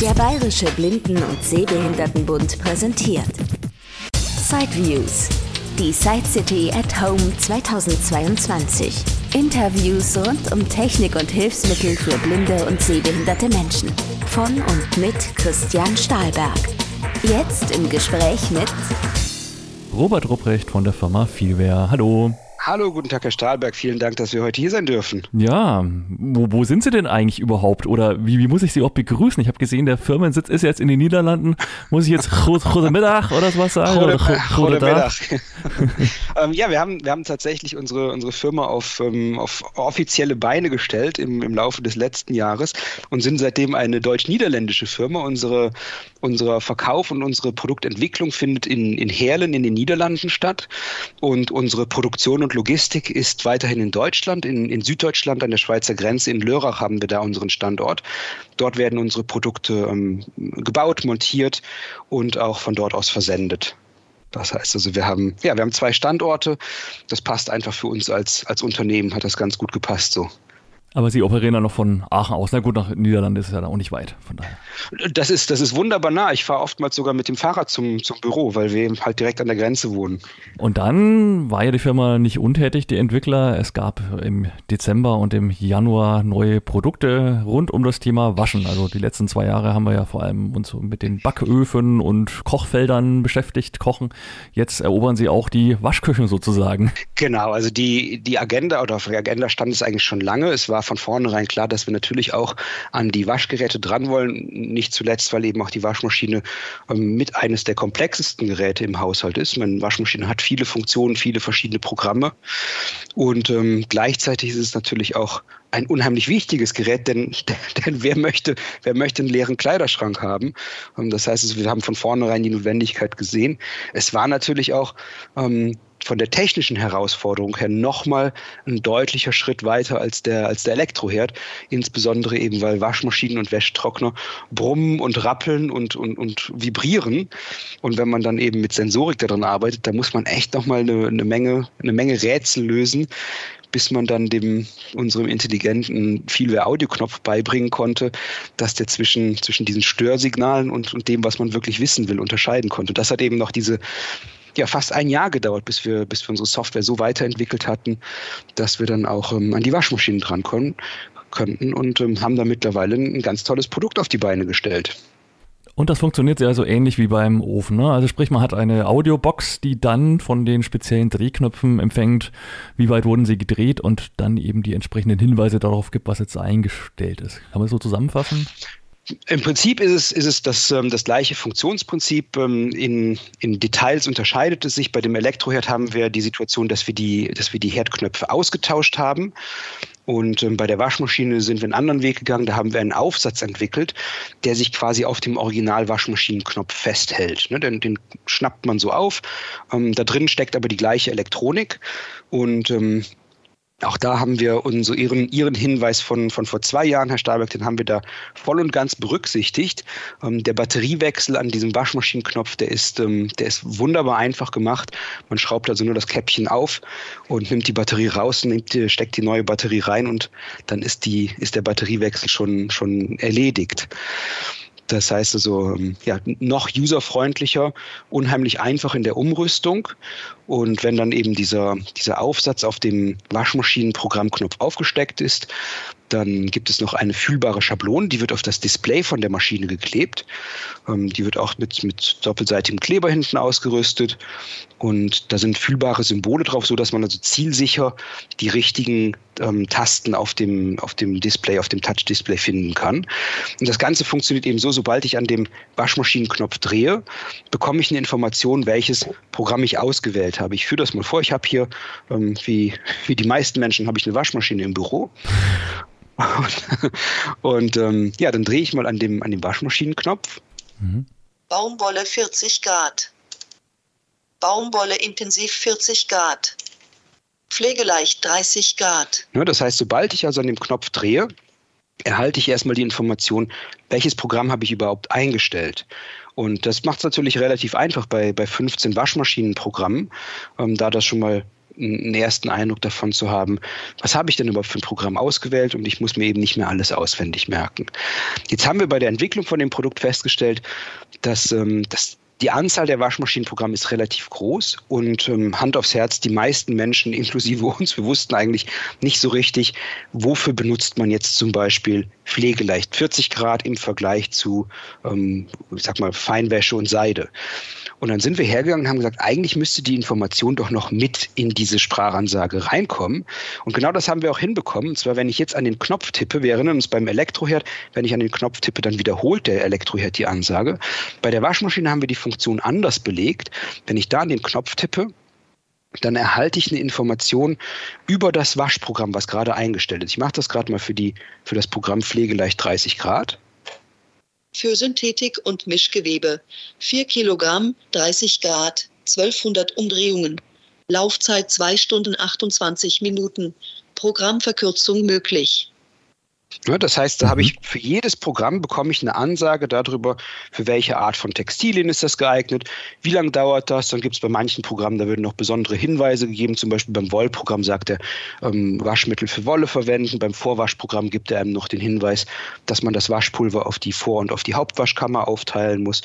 Der Bayerische Blinden- und Sehbehindertenbund präsentiert Sideviews, die Side City at Home 2022. Interviews rund um Technik und Hilfsmittel für blinde und sehbehinderte Menschen. Von und mit Christian Stahlberg. Jetzt im Gespräch mit Robert Rupprecht von der Firma Vielwehr. Hallo. Hallo, guten Tag, Herr Stahlberg. Vielen Dank, dass wir heute hier sein dürfen. Ja, wo, wo sind Sie denn eigentlich überhaupt? Oder wie, wie muss ich Sie auch begrüßen? Ich habe gesehen, der Firmensitz ist jetzt in den Niederlanden. Muss ich jetzt Gute Mittag oder sowas sagen? Gute, Gute Mittag. ähm, ja, wir haben, wir haben tatsächlich unsere, unsere Firma auf, ähm, auf offizielle Beine gestellt im, im Laufe des letzten Jahres und sind seitdem eine deutsch-niederländische Firma. Unsere, unser Verkauf und unsere Produktentwicklung findet in, in Herlen in den Niederlanden statt und unsere Produktion und Logistik ist weiterhin in Deutschland, in, in Süddeutschland an der Schweizer Grenze. In Lörrach haben wir da unseren Standort. Dort werden unsere Produkte ähm, gebaut, montiert und auch von dort aus versendet. Das heißt also, wir haben, ja, wir haben zwei Standorte. Das passt einfach für uns als, als Unternehmen, hat das ganz gut gepasst so. Aber Sie operieren dann noch von Aachen aus. Na gut, nach Niederlande ist es ja da auch nicht weit. Von daher. Das ist, das ist wunderbar nah. Ich fahre oftmals sogar mit dem Fahrrad zum, zum Büro, weil wir halt direkt an der Grenze wohnen. Und dann war ja die Firma nicht untätig, die Entwickler. Es gab im Dezember und im Januar neue Produkte rund um das Thema Waschen. Also die letzten zwei Jahre haben wir ja vor allem uns mit den Backöfen und Kochfeldern beschäftigt, kochen. Jetzt erobern Sie auch die Waschküchen sozusagen. Genau, also die, die Agenda oder auf der Agenda stand es eigentlich schon lange. Es war von vornherein klar, dass wir natürlich auch an die Waschgeräte dran wollen. Nicht zuletzt, weil eben auch die Waschmaschine ähm, mit eines der komplexesten Geräte im Haushalt ist. Meine Waschmaschine hat viele Funktionen, viele verschiedene Programme. Und ähm, gleichzeitig ist es natürlich auch ein unheimlich wichtiges Gerät, denn, denn wer möchte, wer möchte einen leeren Kleiderschrank haben? Und das heißt, wir haben von vornherein die Notwendigkeit gesehen. Es war natürlich auch ähm, von der technischen Herausforderung her nochmal ein deutlicher Schritt weiter als der, als der Elektroherd. Insbesondere eben, weil Waschmaschinen und Wäschetrockner brummen und rappeln und, und, und vibrieren. Und wenn man dann eben mit Sensorik daran arbeitet, da muss man echt nochmal eine, eine, Menge, eine Menge Rätsel lösen, bis man dann dem unserem intelligenten Vielwehr-Audioknopf beibringen konnte, dass der zwischen, zwischen diesen Störsignalen und, und dem, was man wirklich wissen will, unterscheiden konnte. Das hat eben noch diese ja fast ein Jahr gedauert, bis wir, bis wir unsere Software so weiterentwickelt hatten, dass wir dann auch ähm, an die Waschmaschinen drankommen könnten und ähm, haben da mittlerweile ein ganz tolles Produkt auf die Beine gestellt. Und das funktioniert ja so ähnlich wie beim Ofen. Ne? Also sprich, man hat eine Audiobox, die dann von den speziellen Drehknöpfen empfängt, wie weit wurden sie gedreht und dann eben die entsprechenden Hinweise darauf gibt, was jetzt eingestellt ist. Kann man das so zusammenfassen? Im Prinzip ist es, ist es das, ähm, das gleiche Funktionsprinzip. Ähm, in, in Details unterscheidet es sich. Bei dem Elektroherd haben wir die Situation, dass wir die, dass wir die Herdknöpfe ausgetauscht haben. Und ähm, bei der Waschmaschine sind wir einen anderen Weg gegangen. Da haben wir einen Aufsatz entwickelt, der sich quasi auf dem Original-Waschmaschinenknopf festhält. Ne? Den, den schnappt man so auf. Ähm, da drin steckt aber die gleiche Elektronik. Und ähm, auch da haben wir unsere, ihren, ihren Hinweis von, von vor zwei Jahren, Herr Stahlberg, den haben wir da voll und ganz berücksichtigt. Ähm, der Batteriewechsel an diesem Waschmaschinenknopf, der ist, ähm, der ist wunderbar einfach gemacht. Man schraubt also nur das Käppchen auf und nimmt die Batterie raus, nimmt, steckt die neue Batterie rein und dann ist, die, ist der Batteriewechsel schon, schon erledigt. Das heißt also, ähm, ja, noch userfreundlicher, unheimlich einfach in der Umrüstung. Und wenn dann eben dieser, dieser Aufsatz auf dem Waschmaschinenprogrammknopf aufgesteckt ist, dann gibt es noch eine fühlbare Schablone, die wird auf das Display von der Maschine geklebt. Ähm, die wird auch mit, mit doppelseitigem Kleber hinten ausgerüstet. Und da sind fühlbare Symbole drauf, so dass man also zielsicher die richtigen ähm, Tasten auf dem, auf dem Display, auf dem Touch-Display finden kann. Und das Ganze funktioniert eben so, sobald ich an dem Waschmaschinenknopf drehe, bekomme ich eine Information, welches Programm ich ausgewählt habe. Ich führe das mal vor. Ich habe hier, ähm, wie, wie die meisten Menschen, habe ich eine Waschmaschine im Büro. Und, und ähm, ja, dann drehe ich mal an dem, an dem Waschmaschinenknopf. Mhm. Baumwolle 40 Grad. Baumwolle intensiv 40 Grad. Pflegeleicht 30 Grad. Ja, das heißt, sobald ich also an dem Knopf drehe, erhalte ich erstmal die Information, welches Programm habe ich überhaupt eingestellt. Und das macht es natürlich relativ einfach bei, bei 15 Waschmaschinenprogrammen, ähm, da das schon mal einen ersten Eindruck davon zu haben, was habe ich denn überhaupt für ein Programm ausgewählt und ich muss mir eben nicht mehr alles auswendig merken. Jetzt haben wir bei der Entwicklung von dem Produkt festgestellt, dass, ähm, dass die Anzahl der Waschmaschinenprogramme ist relativ groß und ähm, Hand aufs Herz, die meisten Menschen, inklusive uns, wir wussten eigentlich nicht so richtig, wofür benutzt man jetzt zum Beispiel Pflegeleicht 40 Grad im Vergleich zu, ähm, ich sag mal, Feinwäsche und Seide. Und dann sind wir hergegangen und haben gesagt, eigentlich müsste die Information doch noch mit in diese Sprachansage reinkommen. Und genau das haben wir auch hinbekommen. Und zwar, wenn ich jetzt an den Knopf tippe, wir erinnern uns beim Elektroherd, wenn ich an den Knopf tippe, dann wiederholt der Elektroherd die Ansage. Bei der Waschmaschine haben wir die Funktion anders belegt. Wenn ich da an den Knopf tippe, dann erhalte ich eine Information über das Waschprogramm, was gerade eingestellt ist. Ich mache das gerade mal für, die, für das Programm Pflegeleicht 30 Grad für Synthetik und Mischgewebe. 4 Kilogramm, 30 Grad, 1200 Umdrehungen. Laufzeit 2 Stunden 28 Minuten. Programmverkürzung möglich. Das heißt, da habe ich mhm. für jedes Programm bekomme ich eine Ansage darüber, für welche Art von Textilien ist das geeignet, wie lange dauert das. Dann gibt es bei manchen Programmen, da werden noch besondere Hinweise gegeben. Zum Beispiel beim Wollprogramm sagt er, ähm, Waschmittel für Wolle verwenden. Beim Vorwaschprogramm gibt er einem noch den Hinweis, dass man das Waschpulver auf die Vor- und auf die Hauptwaschkammer aufteilen muss.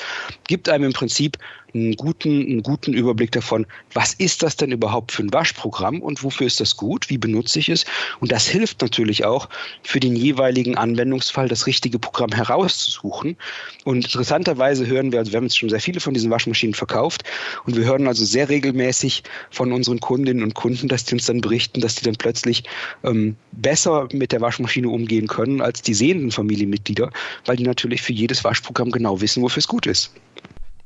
Gibt einem im Prinzip einen guten, einen guten Überblick davon, was ist das denn überhaupt für ein Waschprogramm und wofür ist das gut, wie benutze ich es. Und das hilft natürlich auch für den jeweiligen Anwendungsfall, das richtige Programm herauszusuchen. Und interessanterweise hören wir, also wir haben jetzt schon sehr viele von diesen Waschmaschinen verkauft und wir hören also sehr regelmäßig von unseren Kundinnen und Kunden, dass die uns dann berichten, dass die dann plötzlich ähm, besser mit der Waschmaschine umgehen können als die sehenden Familienmitglieder, weil die natürlich für jedes Waschprogramm genau wissen, wofür es gut ist.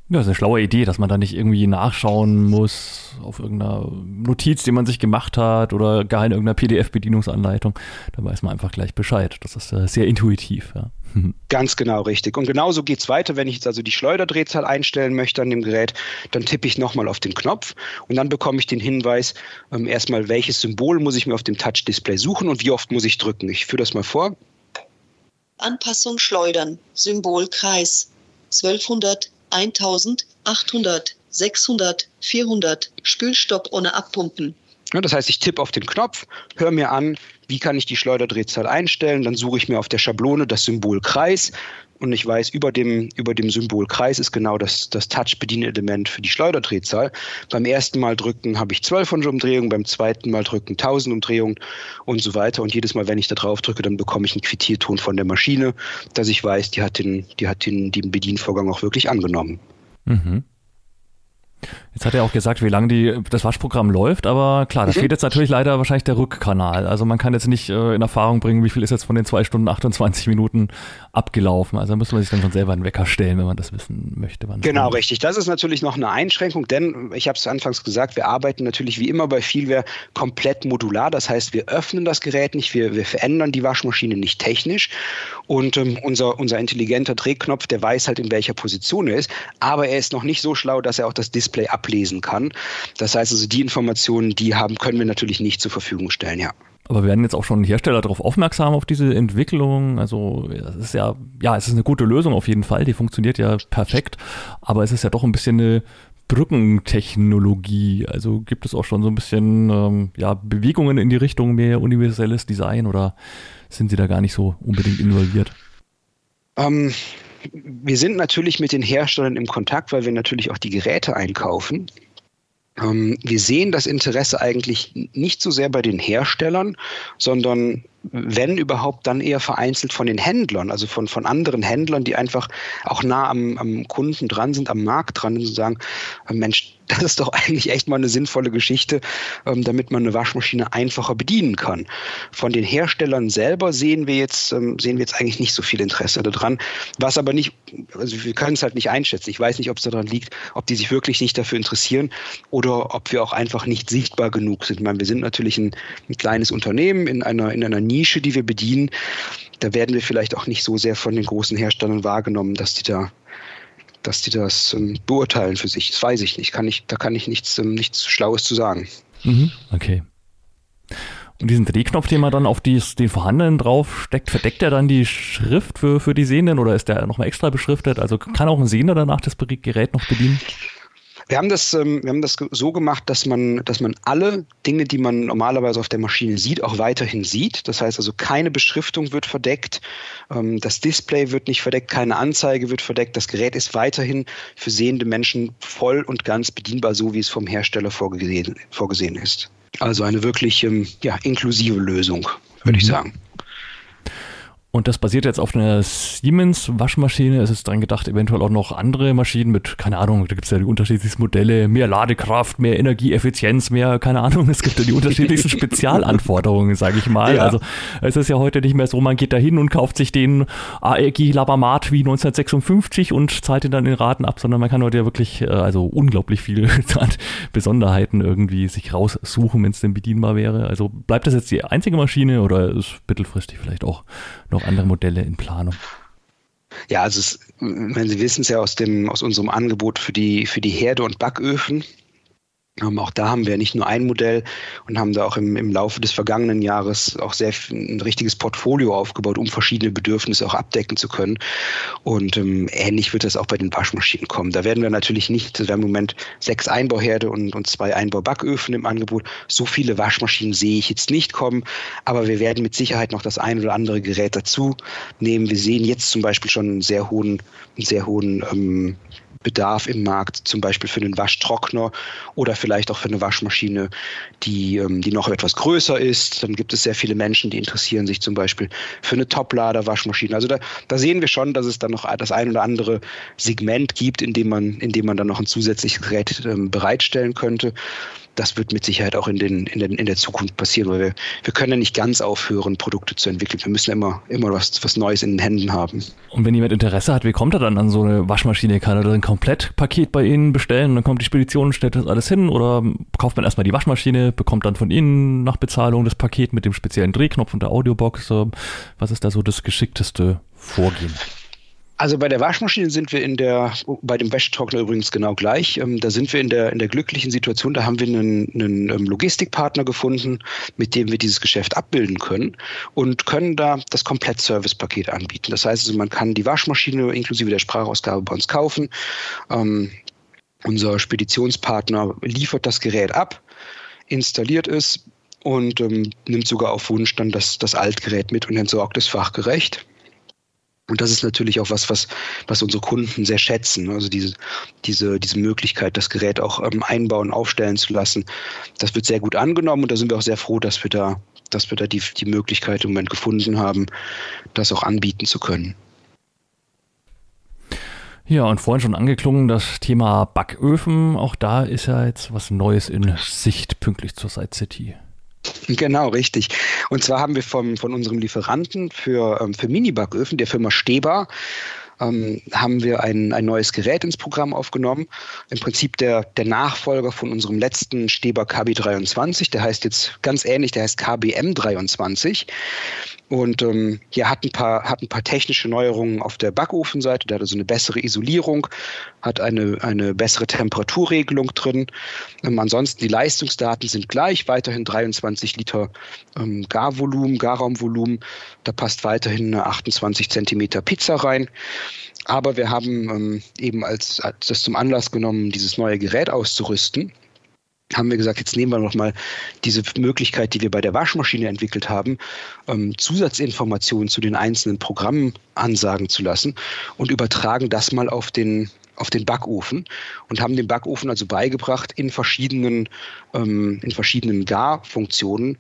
Ja, ist eine schlaue Idee, dass man da nicht irgendwie nachschauen muss auf irgendeiner Notiz, die man sich gemacht hat oder gar in irgendeiner PDF-Bedienungsanleitung. Da weiß man einfach gleich Bescheid. Das ist äh, sehr intuitiv. Ja. Ganz genau richtig. Und genauso geht es weiter, wenn ich jetzt also die Schleuderdrehzahl einstellen möchte an dem Gerät, dann tippe ich nochmal auf den Knopf und dann bekomme ich den Hinweis, ähm, erstmal welches Symbol muss ich mir auf dem Touch-Display suchen und wie oft muss ich drücken. Ich führe das mal vor. Anpassung schleudern, Symbolkreis 1200 1000, 800, 600, 400, Spülstopp ohne Abpumpen. Ja, das heißt, ich tippe auf den Knopf, höre mir an, wie kann ich die Schleuderdrehzahl einstellen, dann suche ich mir auf der Schablone das Symbol Kreis, und ich weiß, über dem, über dem Symbol Kreis ist genau das, das Touch-Bedienelement für die Schleuderdrehzahl. Beim ersten Mal drücken habe ich 1200 Umdrehungen, beim zweiten Mal drücken 1000 Umdrehungen und so weiter. Und jedes Mal, wenn ich da drauf drücke, dann bekomme ich einen Quittierton von der Maschine, dass ich weiß, die hat den, die hat den, den Bedienvorgang auch wirklich angenommen. Mhm. Jetzt hat er auch gesagt, wie lange die, das Waschprogramm läuft, aber klar, da mhm. fehlt jetzt natürlich leider wahrscheinlich der Rückkanal. Also man kann jetzt nicht äh, in Erfahrung bringen, wie viel ist jetzt von den zwei Stunden 28 Minuten abgelaufen. Also da müsste man sich dann schon selber einen Wecker stellen, wenn man das wissen möchte. Genau, richtig. Das ist natürlich noch eine Einschränkung, denn ich habe es anfangs gesagt, wir arbeiten natürlich wie immer bei Vielware komplett modular. Das heißt, wir öffnen das Gerät nicht, wir, wir verändern die Waschmaschine nicht technisch und ähm, unser, unser intelligenter Drehknopf, der weiß halt, in welcher Position er ist, aber er ist noch nicht so schlau, dass er auch das Display ablesen kann. Das heißt also, die Informationen, die haben, können wir natürlich nicht zur Verfügung stellen, ja. Aber werden jetzt auch schon Hersteller darauf aufmerksam auf diese Entwicklung. Also es ist ja, ja, es ist eine gute Lösung auf jeden Fall. Die funktioniert ja perfekt. Aber es ist ja doch ein bisschen eine Brückentechnologie. Also gibt es auch schon so ein bisschen ähm, ja, Bewegungen in die Richtung mehr universelles Design oder sind Sie da gar nicht so unbedingt involviert? Ähm, wir sind natürlich mit den Herstellern im Kontakt, weil wir natürlich auch die Geräte einkaufen. Ähm, wir sehen das Interesse eigentlich nicht so sehr bei den Herstellern, sondern wenn überhaupt, dann eher vereinzelt von den Händlern, also von, von anderen Händlern, die einfach auch nah am, am Kunden dran sind, am Markt dran sind und sagen, Mensch, das ist doch eigentlich echt mal eine sinnvolle Geschichte, ähm, damit man eine Waschmaschine einfacher bedienen kann. Von den Herstellern selber sehen wir jetzt, ähm, sehen wir jetzt eigentlich nicht so viel Interesse daran, was aber nicht, also wir können es halt nicht einschätzen. Ich weiß nicht, ob es daran liegt, ob die sich wirklich nicht dafür interessieren oder ob wir auch einfach nicht sichtbar genug sind. Ich meine, wir sind natürlich ein, ein kleines Unternehmen in einer, in einer Nische, die wir bedienen. Da werden wir vielleicht auch nicht so sehr von den großen Herstellern wahrgenommen, dass die da dass die das ähm, beurteilen für sich. Das weiß ich nicht. Kann ich, da kann ich nichts, ähm, nichts Schlaues zu sagen. Mhm, okay. Und diesen Drehknopf, den man dann auf die, den vorhandenen drauf steckt, verdeckt er dann die Schrift für, für die Sehenden oder ist der nochmal extra beschriftet? Also kann auch ein Sehender danach das Gerät noch bedienen? Wir haben das, ähm, wir haben das so gemacht, dass man, dass man alle Dinge, die man normalerweise auf der Maschine sieht, auch weiterhin sieht. Das heißt also, keine Beschriftung wird verdeckt, ähm, das Display wird nicht verdeckt, keine Anzeige wird verdeckt. Das Gerät ist weiterhin für sehende Menschen voll und ganz bedienbar, so wie es vom Hersteller vorgesehen, vorgesehen ist. Also eine wirklich ähm, ja, inklusive Lösung, würde mhm. ich sagen. Und das basiert jetzt auf einer Siemens-Waschmaschine. Es ist dran gedacht, eventuell auch noch andere Maschinen mit, keine Ahnung, da gibt es ja die unterschiedlichsten Modelle, mehr Ladekraft, mehr Energieeffizienz, mehr, keine Ahnung, es gibt ja die unterschiedlichsten Spezialanforderungen, sage ich mal. Ja. Also es ist ja heute nicht mehr so, man geht da hin und kauft sich den AEG Labamat wie 1956 und zahlt ihn dann in Raten ab, sondern man kann heute ja wirklich, äh, also unglaublich viele Besonderheiten irgendwie sich raussuchen, wenn es denn bedienbar wäre. Also bleibt das jetzt die einzige Maschine oder ist mittelfristig vielleicht auch noch andere Modelle in Planung? Ja, also es, Sie wissen es ja aus dem aus unserem Angebot für die für die Herde und Backöfen, ähm, auch da haben wir nicht nur ein Modell und haben da auch im, im Laufe des vergangenen Jahres auch sehr ein richtiges Portfolio aufgebaut, um verschiedene Bedürfnisse auch abdecken zu können. Und ähm, ähnlich wird das auch bei den Waschmaschinen kommen. Da werden wir natürlich nicht, wir haben im Moment sechs Einbauherde und, und zwei Einbaubacköfen im Angebot. So viele Waschmaschinen sehe ich jetzt nicht kommen, aber wir werden mit Sicherheit noch das ein oder andere Gerät dazu nehmen. Wir sehen jetzt zum Beispiel schon einen sehr hohen, einen sehr hohen ähm, Bedarf im Markt, zum Beispiel für einen Waschtrockner oder vielleicht auch für eine Waschmaschine, die, ähm, die noch etwas größer ist. Dann gibt es sehr viele Menschen, die interessieren sich zum Beispiel für eine Toplader-Waschmaschine. Also da, da sehen wir schon, dass es dann noch das ein oder andere Segment gibt, in dem man, in dem man dann noch ein zusätzliches Gerät ähm, bereitstellen könnte das wird mit Sicherheit auch in, den, in, den, in der Zukunft passieren, weil wir, wir können ja nicht ganz aufhören, Produkte zu entwickeln. Wir müssen immer, immer was, was Neues in den Händen haben. Und wenn jemand Interesse hat, wie kommt er dann an so eine Waschmaschine? Kann er dann ein Komplettpaket bei Ihnen bestellen? Dann kommt die Spedition, stellt das alles hin? Oder kauft man erstmal die Waschmaschine, bekommt dann von Ihnen nach Bezahlung das Paket mit dem speziellen Drehknopf und der Audiobox? Was ist da so das geschickteste Vorgehen? Also bei der Waschmaschine sind wir in der, bei dem Wäschetrockner übrigens genau gleich. Ähm, da sind wir in der, in der glücklichen Situation, da haben wir einen, einen ähm, Logistikpartner gefunden, mit dem wir dieses Geschäft abbilden können und können da das Komplett-Service-Paket anbieten. Das heißt also, man kann die Waschmaschine inklusive der Sprachausgabe bei uns kaufen. Ähm, unser Speditionspartner liefert das Gerät ab, installiert es und ähm, nimmt sogar auf Wunsch dann das, das Altgerät mit und entsorgt es fachgerecht. Und das ist natürlich auch was, was, was unsere Kunden sehr schätzen. Also diese, diese, diese Möglichkeit, das Gerät auch ähm, einbauen, aufstellen zu lassen. Das wird sehr gut angenommen und da sind wir auch sehr froh, dass wir da, dass wir da die, die Möglichkeit im Moment gefunden haben, das auch anbieten zu können. Ja, und vorhin schon angeklungen, das Thema Backöfen. Auch da ist ja jetzt was Neues in Sicht pünktlich zur Side City. Genau, richtig. Und zwar haben wir vom, von unserem Lieferanten für, ähm, für Mini-Backöfen, der Firma Steber, ähm, haben wir ein, ein neues Gerät ins Programm aufgenommen. Im Prinzip der, der Nachfolger von unserem letzten Steber KB23. Der heißt jetzt ganz ähnlich, der heißt KBM23. Und ähm, ja, hat ein, paar, hat ein paar technische Neuerungen auf der Backofenseite. Der hat also eine bessere Isolierung, hat eine, eine bessere Temperaturregelung drin. Ähm, ansonsten die Leistungsdaten sind gleich, weiterhin 23 Liter ähm, Garvolumen, Garraumvolumen. Da passt weiterhin eine 28 Zentimeter Pizza rein. Aber wir haben ähm, eben als, als das zum Anlass genommen, dieses neue Gerät auszurüsten haben wir gesagt, jetzt nehmen wir nochmal diese Möglichkeit, die wir bei der Waschmaschine entwickelt haben, ähm, Zusatzinformationen zu den einzelnen Programmen ansagen zu lassen und übertragen das mal auf den, auf den Backofen und haben dem Backofen also beigebracht, in verschiedenen, ähm, in verschiedenen Garfunktionen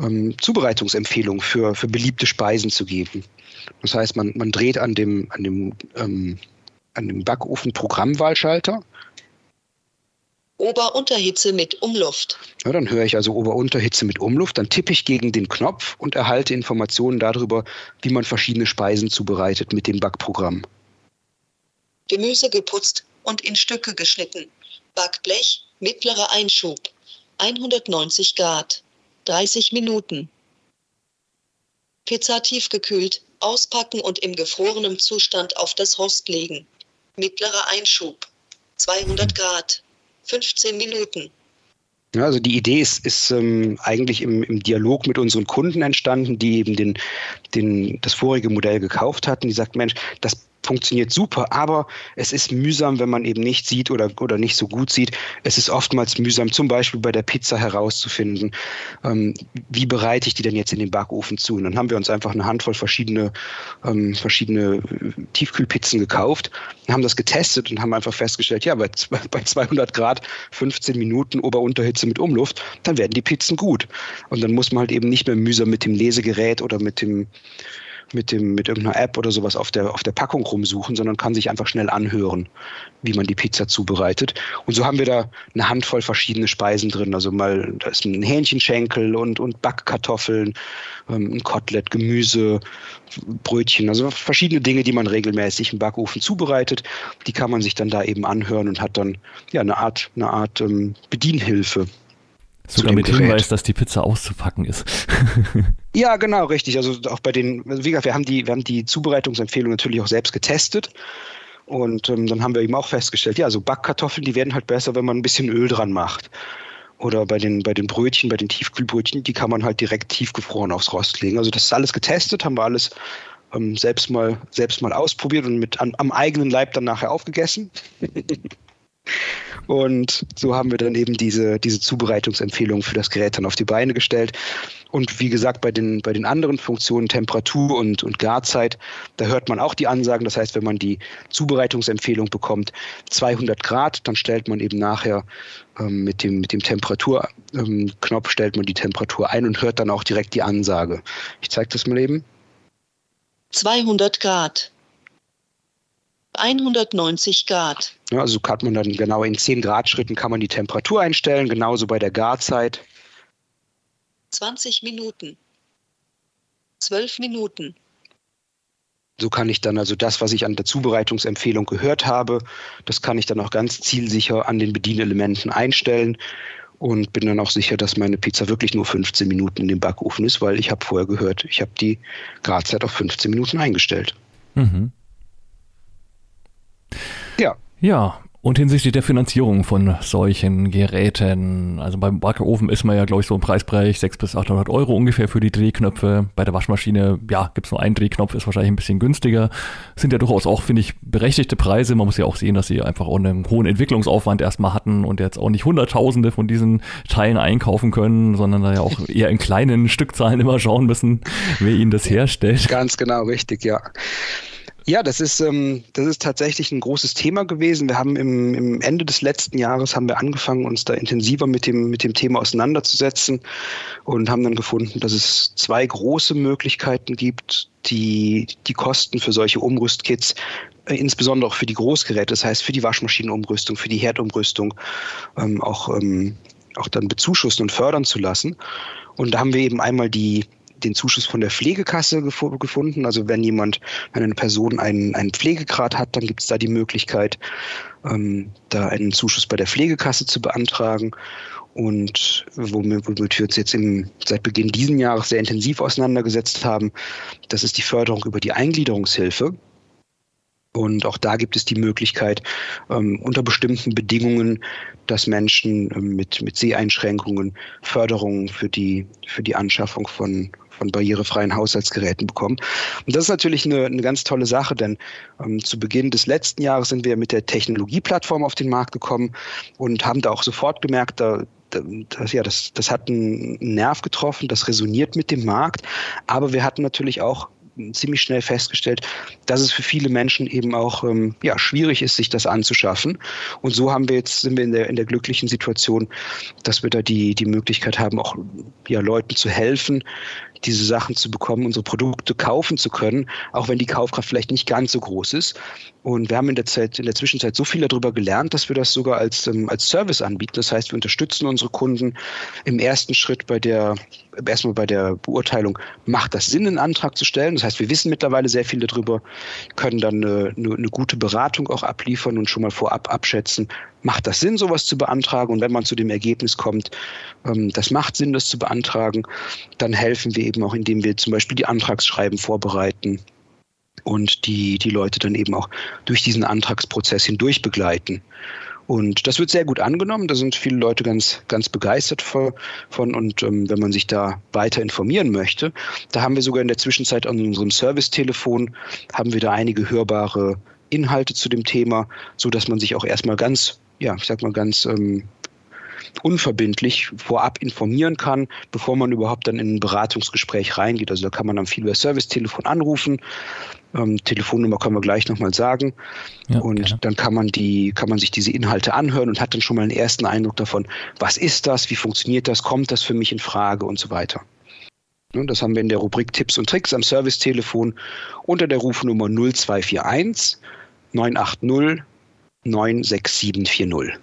ähm, Zubereitungsempfehlungen für, für beliebte Speisen zu geben. Das heißt, man, man dreht an dem, an dem, ähm, an dem Backofen Programmwahlschalter Ober-Unterhitze mit Umluft. Ja, dann höre ich also Ober-Unterhitze mit Umluft, dann tippe ich gegen den Knopf und erhalte Informationen darüber, wie man verschiedene Speisen zubereitet mit dem Backprogramm. Gemüse geputzt und in Stücke geschnitten. Backblech, mittlerer Einschub. 190 Grad. 30 Minuten. Pizza tiefgekühlt, auspacken und im gefrorenen Zustand auf das Rost legen. Mittlerer Einschub. 200 Grad. 15 Minuten. Also die Idee ist, ist ähm, eigentlich im, im, Dialog mit unseren Kunden entstanden, die eben den, den, das vorige Modell gekauft hatten. Die sagt, Mensch, das funktioniert super, aber es ist mühsam, wenn man eben nicht sieht oder, oder nicht so gut sieht. Es ist oftmals mühsam, zum Beispiel bei der Pizza herauszufinden, ähm, wie bereite ich die denn jetzt in den Backofen zu. Und dann haben wir uns einfach eine Handvoll verschiedene, ähm, verschiedene äh, Tiefkühlpizzen gekauft, haben das getestet und haben einfach festgestellt, ja, bei, bei 200 Grad 15 Minuten Ober-Unterhitze mit Umluft, dann werden die Pizzen gut. Und dann muss man halt eben nicht mehr mühsam mit dem Lesegerät oder mit dem mit dem, mit irgendeiner App oder sowas auf der, auf der Packung rumsuchen, sondern kann sich einfach schnell anhören, wie man die Pizza zubereitet. Und so haben wir da eine Handvoll verschiedene Speisen drin. Also mal, da ist ein Hähnchenschenkel und, und Backkartoffeln, ähm, ein Kotelett, Gemüse, Brötchen, also verschiedene Dinge, die man regelmäßig im Backofen zubereitet. Die kann man sich dann da eben anhören und hat dann ja eine Art, eine Art ähm, Bedienhilfe Sogar mit Gerät. Hinweis, dass die Pizza auszupacken ist. ja, genau, richtig. Also auch bei den, wie gesagt, wir haben die, wir haben die Zubereitungsempfehlung natürlich auch selbst getestet. Und ähm, dann haben wir eben auch festgestellt, ja, so Backkartoffeln, die werden halt besser, wenn man ein bisschen Öl dran macht. Oder bei den, bei den Brötchen, bei den Tiefkühlbrötchen, die kann man halt direkt tiefgefroren aufs Rost legen. Also das ist alles getestet, haben wir alles ähm, selbst, mal, selbst mal ausprobiert und mit an, am eigenen Leib dann nachher aufgegessen. Und so haben wir dann eben diese, diese Zubereitungsempfehlung für das Gerät dann auf die Beine gestellt. Und wie gesagt, bei den, bei den anderen Funktionen, Temperatur und, und Garzeit, da hört man auch die Ansagen. Das heißt, wenn man die Zubereitungsempfehlung bekommt, 200 Grad, dann stellt man eben nachher ähm, mit dem, mit dem Temperaturknopf, ähm, stellt man die Temperatur ein und hört dann auch direkt die Ansage. Ich zeige das mal eben. 200 Grad. 190 Grad. Ja, also kann man dann genau in 10 Grad Schritten kann man die Temperatur einstellen, genauso bei der Garzeit. 20 Minuten. 12 Minuten. So kann ich dann also das, was ich an der Zubereitungsempfehlung gehört habe, das kann ich dann auch ganz zielsicher an den Bedienelementen einstellen und bin dann auch sicher, dass meine Pizza wirklich nur 15 Minuten in dem Backofen ist, weil ich habe vorher gehört, ich habe die Grazeit auf 15 Minuten eingestellt. Mhm. Ja. Ja, und hinsichtlich der Finanzierung von solchen Geräten, also beim Backofen ist man ja, glaube ich, so im Preisbereich 600 bis 800 Euro ungefähr für die Drehknöpfe. Bei der Waschmaschine, ja, gibt's nur einen Drehknopf, ist wahrscheinlich ein bisschen günstiger. Sind ja durchaus auch, finde ich, berechtigte Preise. Man muss ja auch sehen, dass sie einfach auch einen hohen Entwicklungsaufwand erstmal hatten und jetzt auch nicht Hunderttausende von diesen Teilen einkaufen können, sondern da ja auch eher in kleinen Stückzahlen immer schauen müssen, wer ihnen das herstellt. Ganz genau, richtig, ja. Ja, das ist, ähm, das ist tatsächlich ein großes Thema gewesen. Wir haben im, im Ende des letzten Jahres haben wir angefangen, uns da intensiver mit dem, mit dem Thema auseinanderzusetzen und haben dann gefunden, dass es zwei große Möglichkeiten gibt, die, die Kosten für solche Umrüstkits, äh, insbesondere auch für die Großgeräte, das heißt für die Waschmaschinenumrüstung, für die Herdumrüstung, ähm, auch, ähm, auch dann bezuschussen und fördern zu lassen. Und da haben wir eben einmal die, den Zuschuss von der Pflegekasse gef gefunden. Also wenn jemand, wenn eine Person einen, einen Pflegegrad hat, dann gibt es da die Möglichkeit, ähm, da einen Zuschuss bei der Pflegekasse zu beantragen. Und womit, womit wir uns jetzt im, seit Beginn diesen Jahres sehr intensiv auseinandergesetzt haben, das ist die Förderung über die Eingliederungshilfe. Und auch da gibt es die Möglichkeit, ähm, unter bestimmten Bedingungen, dass Menschen ähm, mit, mit Seheinschränkungen Förderungen für die, für die Anschaffung von, von barrierefreien Haushaltsgeräten bekommen. Und das ist natürlich eine, eine ganz tolle Sache, denn ähm, zu Beginn des letzten Jahres sind wir mit der Technologieplattform auf den Markt gekommen und haben da auch sofort gemerkt, da, das, ja, das, das hat einen Nerv getroffen, das resoniert mit dem Markt, aber wir hatten natürlich auch ziemlich schnell festgestellt, dass es für viele Menschen eben auch ähm, ja, schwierig ist, sich das anzuschaffen. Und so haben wir jetzt, sind wir in der, in der glücklichen Situation, dass wir da die, die Möglichkeit haben, auch ja, Leuten zu helfen, diese Sachen zu bekommen, unsere Produkte kaufen zu können, auch wenn die Kaufkraft vielleicht nicht ganz so groß ist. Und wir haben in der Zeit, in der Zwischenzeit so viel darüber gelernt, dass wir das sogar als, ähm, als Service anbieten. Das heißt, wir unterstützen unsere Kunden im ersten Schritt bei der, erstmal bei der Beurteilung, macht das Sinn, einen Antrag zu stellen? Das heißt, wir wissen mittlerweile sehr viel darüber, können dann eine, eine, eine gute Beratung auch abliefern und schon mal vorab abschätzen, macht das Sinn, sowas zu beantragen? Und wenn man zu dem Ergebnis kommt, ähm, das macht Sinn, das zu beantragen, dann helfen wir eben auch, indem wir zum Beispiel die Antragsschreiben vorbereiten und die, die Leute dann eben auch durch diesen Antragsprozess hindurch begleiten. Und das wird sehr gut angenommen. Da sind viele Leute ganz, ganz begeistert von. Und ähm, wenn man sich da weiter informieren möchte, da haben wir sogar in der Zwischenzeit an unserem Servicetelefon haben wir da einige hörbare Inhalte zu dem Thema, so dass man sich auch erstmal ganz, ja, ich sag mal ganz ähm, unverbindlich vorab informieren kann, bevor man überhaupt dann in ein Beratungsgespräch reingeht. Also da kann man am Vielwehr Service-Telefon anrufen. Ähm, Telefonnummer können wir gleich nochmal sagen. Ja, und gerne. dann kann man die, kann man sich diese Inhalte anhören und hat dann schon mal einen ersten Eindruck davon, was ist das, wie funktioniert das, kommt das für mich in Frage und so weiter. Das haben wir in der Rubrik Tipps und Tricks am Servicetelefon unter der Rufnummer 0241 980 96740.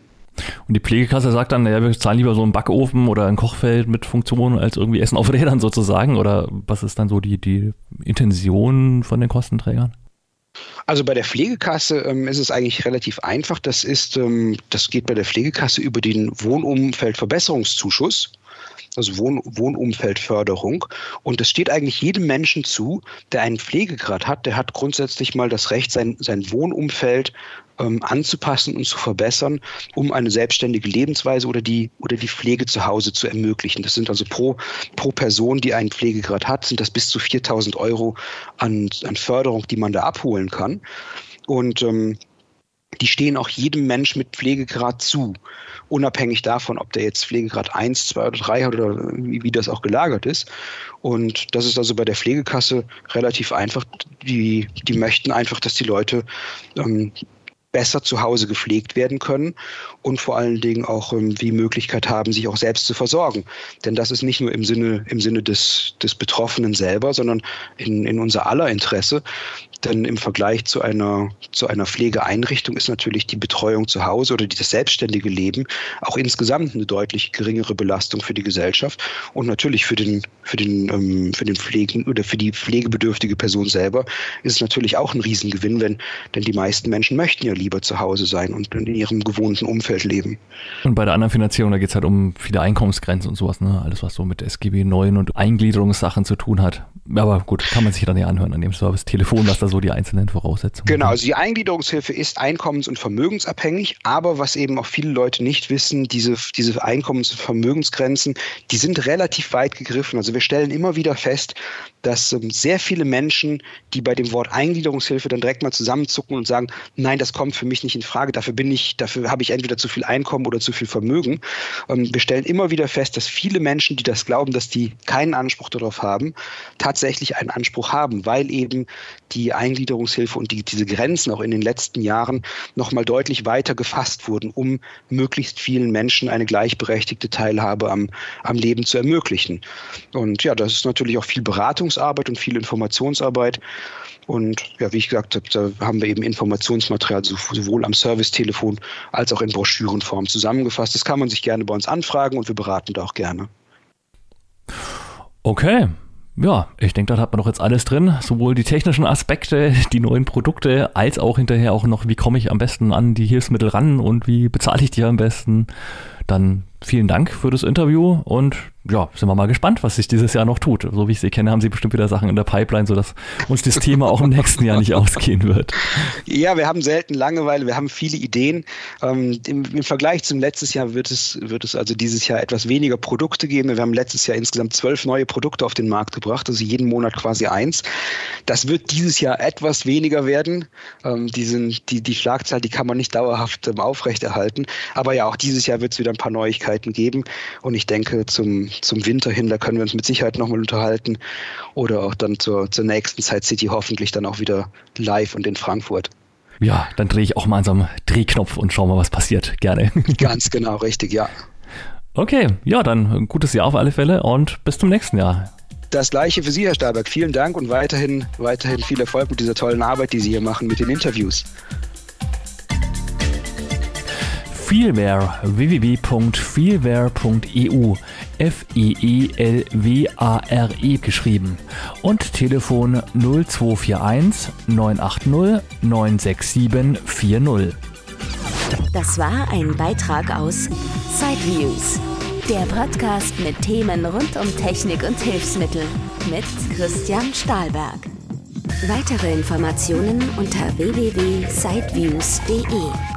Und die Pflegekasse sagt dann, ja, wir zahlen lieber so einen Backofen oder ein Kochfeld mit Funktionen als irgendwie Essen auf Rädern sozusagen. Oder was ist dann so die, die Intention von den Kostenträgern? Also bei der Pflegekasse ähm, ist es eigentlich relativ einfach. Das ist, ähm, das geht bei der Pflegekasse über den Wohnumfeldverbesserungszuschuss also Wohn Wohnumfeldförderung. Und es steht eigentlich jedem Menschen zu, der einen Pflegegrad hat, der hat grundsätzlich mal das Recht, sein, sein Wohnumfeld ähm, anzupassen und zu verbessern, um eine selbstständige Lebensweise oder die, oder die Pflege zu Hause zu ermöglichen. Das sind also pro, pro Person, die einen Pflegegrad hat, sind das bis zu 4000 Euro an, an Förderung, die man da abholen kann. Und ähm, die stehen auch jedem Mensch mit Pflegegrad zu, unabhängig davon, ob der jetzt Pflegegrad 1, 2 oder 3 hat oder wie, das auch gelagert ist. Und das ist also bei der Pflegekasse relativ einfach. Die, die möchten einfach, dass die Leute ähm, besser zu Hause gepflegt werden können und vor allen Dingen auch ähm, die Möglichkeit haben, sich auch selbst zu versorgen. Denn das ist nicht nur im Sinne, im Sinne des, des Betroffenen selber, sondern in, in unser aller Interesse, denn im Vergleich zu einer, zu einer Pflegeeinrichtung ist natürlich die Betreuung zu Hause oder das selbstständige Leben auch insgesamt eine deutlich geringere Belastung für die Gesellschaft und natürlich für den, für den, ähm, für den Pflegen oder für die pflegebedürftige Person selber ist es natürlich auch ein Riesengewinn, wenn, denn die meisten Menschen möchten ja lieber zu Hause sein und in ihrem gewohnten Umfeld leben. Und bei der anderen Finanzierung, da geht es halt um viele Einkommensgrenzen und sowas, ne? Alles, was so mit SGB 9 und Eingliederungssachen zu tun hat. Aber gut, kann man sich dann ja anhören an dem Service-Telefon, was da so die einzelnen Voraussetzungen Genau, also die Eingliederungshilfe ist einkommens- und vermögensabhängig, aber was eben auch viele Leute nicht wissen, diese, diese Einkommens- und Vermögensgrenzen, die sind relativ weit gegriffen. Also wir stellen immer wieder fest, dass ähm, sehr viele Menschen, die bei dem Wort Eingliederungshilfe dann direkt mal zusammenzucken und sagen, nein, das kommt für mich nicht in Frage, dafür bin ich, dafür habe ich entweder zu viel Einkommen oder zu viel Vermögen. Ähm, wir stellen immer wieder fest, dass viele Menschen, die das glauben, dass die keinen Anspruch darauf haben, tatsächlich einen Anspruch haben, weil eben die Eingliederungshilfe und die, diese Grenzen auch in den letzten Jahren nochmal deutlich weiter gefasst wurden, um möglichst vielen Menschen eine gleichberechtigte Teilhabe am, am Leben zu ermöglichen. Und ja, das ist natürlich auch viel Beratungsarbeit und viel Informationsarbeit. Und ja, wie ich gesagt habe, da haben wir eben Informationsmaterial sowohl am Servicetelefon als auch in Broschürenform zusammengefasst. Das kann man sich gerne bei uns anfragen und wir beraten da auch gerne. Okay, ja, ich denke, da hat man doch jetzt alles drin. Sowohl die technischen Aspekte, die neuen Produkte, als auch hinterher auch noch, wie komme ich am besten an die Hilfsmittel ran und wie bezahle ich die am besten. Dann vielen Dank für das Interview und ja, sind wir mal gespannt, was sich dieses Jahr noch tut. So wie ich Sie kenne, haben Sie bestimmt wieder Sachen in der Pipeline, sodass uns das Thema auch im nächsten Jahr nicht ausgehen wird. Ja, wir haben selten Langeweile, wir haben viele Ideen. Ähm, im, im, Vergleich zum letztes Jahr wird es, wird es also dieses Jahr etwas weniger Produkte geben. Wir haben letztes Jahr insgesamt zwölf neue Produkte auf den Markt gebracht, also jeden Monat quasi eins. Das wird dieses Jahr etwas weniger werden. Ähm, die, sind, die, die Schlagzahl, die kann man nicht dauerhaft ähm, aufrechterhalten. Aber ja, auch dieses Jahr wird es wieder ein paar Neuigkeiten geben. Und ich denke, zum zum Winter hin, da können wir uns mit Sicherheit nochmal unterhalten. Oder auch dann zur, zur nächsten Zeit City hoffentlich dann auch wieder live und in Frankfurt. Ja, dann drehe ich auch mal an so einem Drehknopf und schau mal, was passiert. Gerne. Ganz genau, richtig, ja. Okay, ja, dann ein gutes Jahr auf alle Fälle und bis zum nächsten Jahr. Das gleiche für Sie, Herr Stahlberg. Vielen Dank und weiterhin, weiterhin viel Erfolg mit dieser tollen Arbeit, die Sie hier machen mit den Interviews. Feelware www.feelware.eu F-E-E-L-W-A-R-E -E geschrieben und Telefon 0241 980 967 40. Das war ein Beitrag aus Sideviews, der Podcast mit Themen rund um Technik und Hilfsmittel mit Christian Stahlberg. Weitere Informationen unter www.sideviews.de.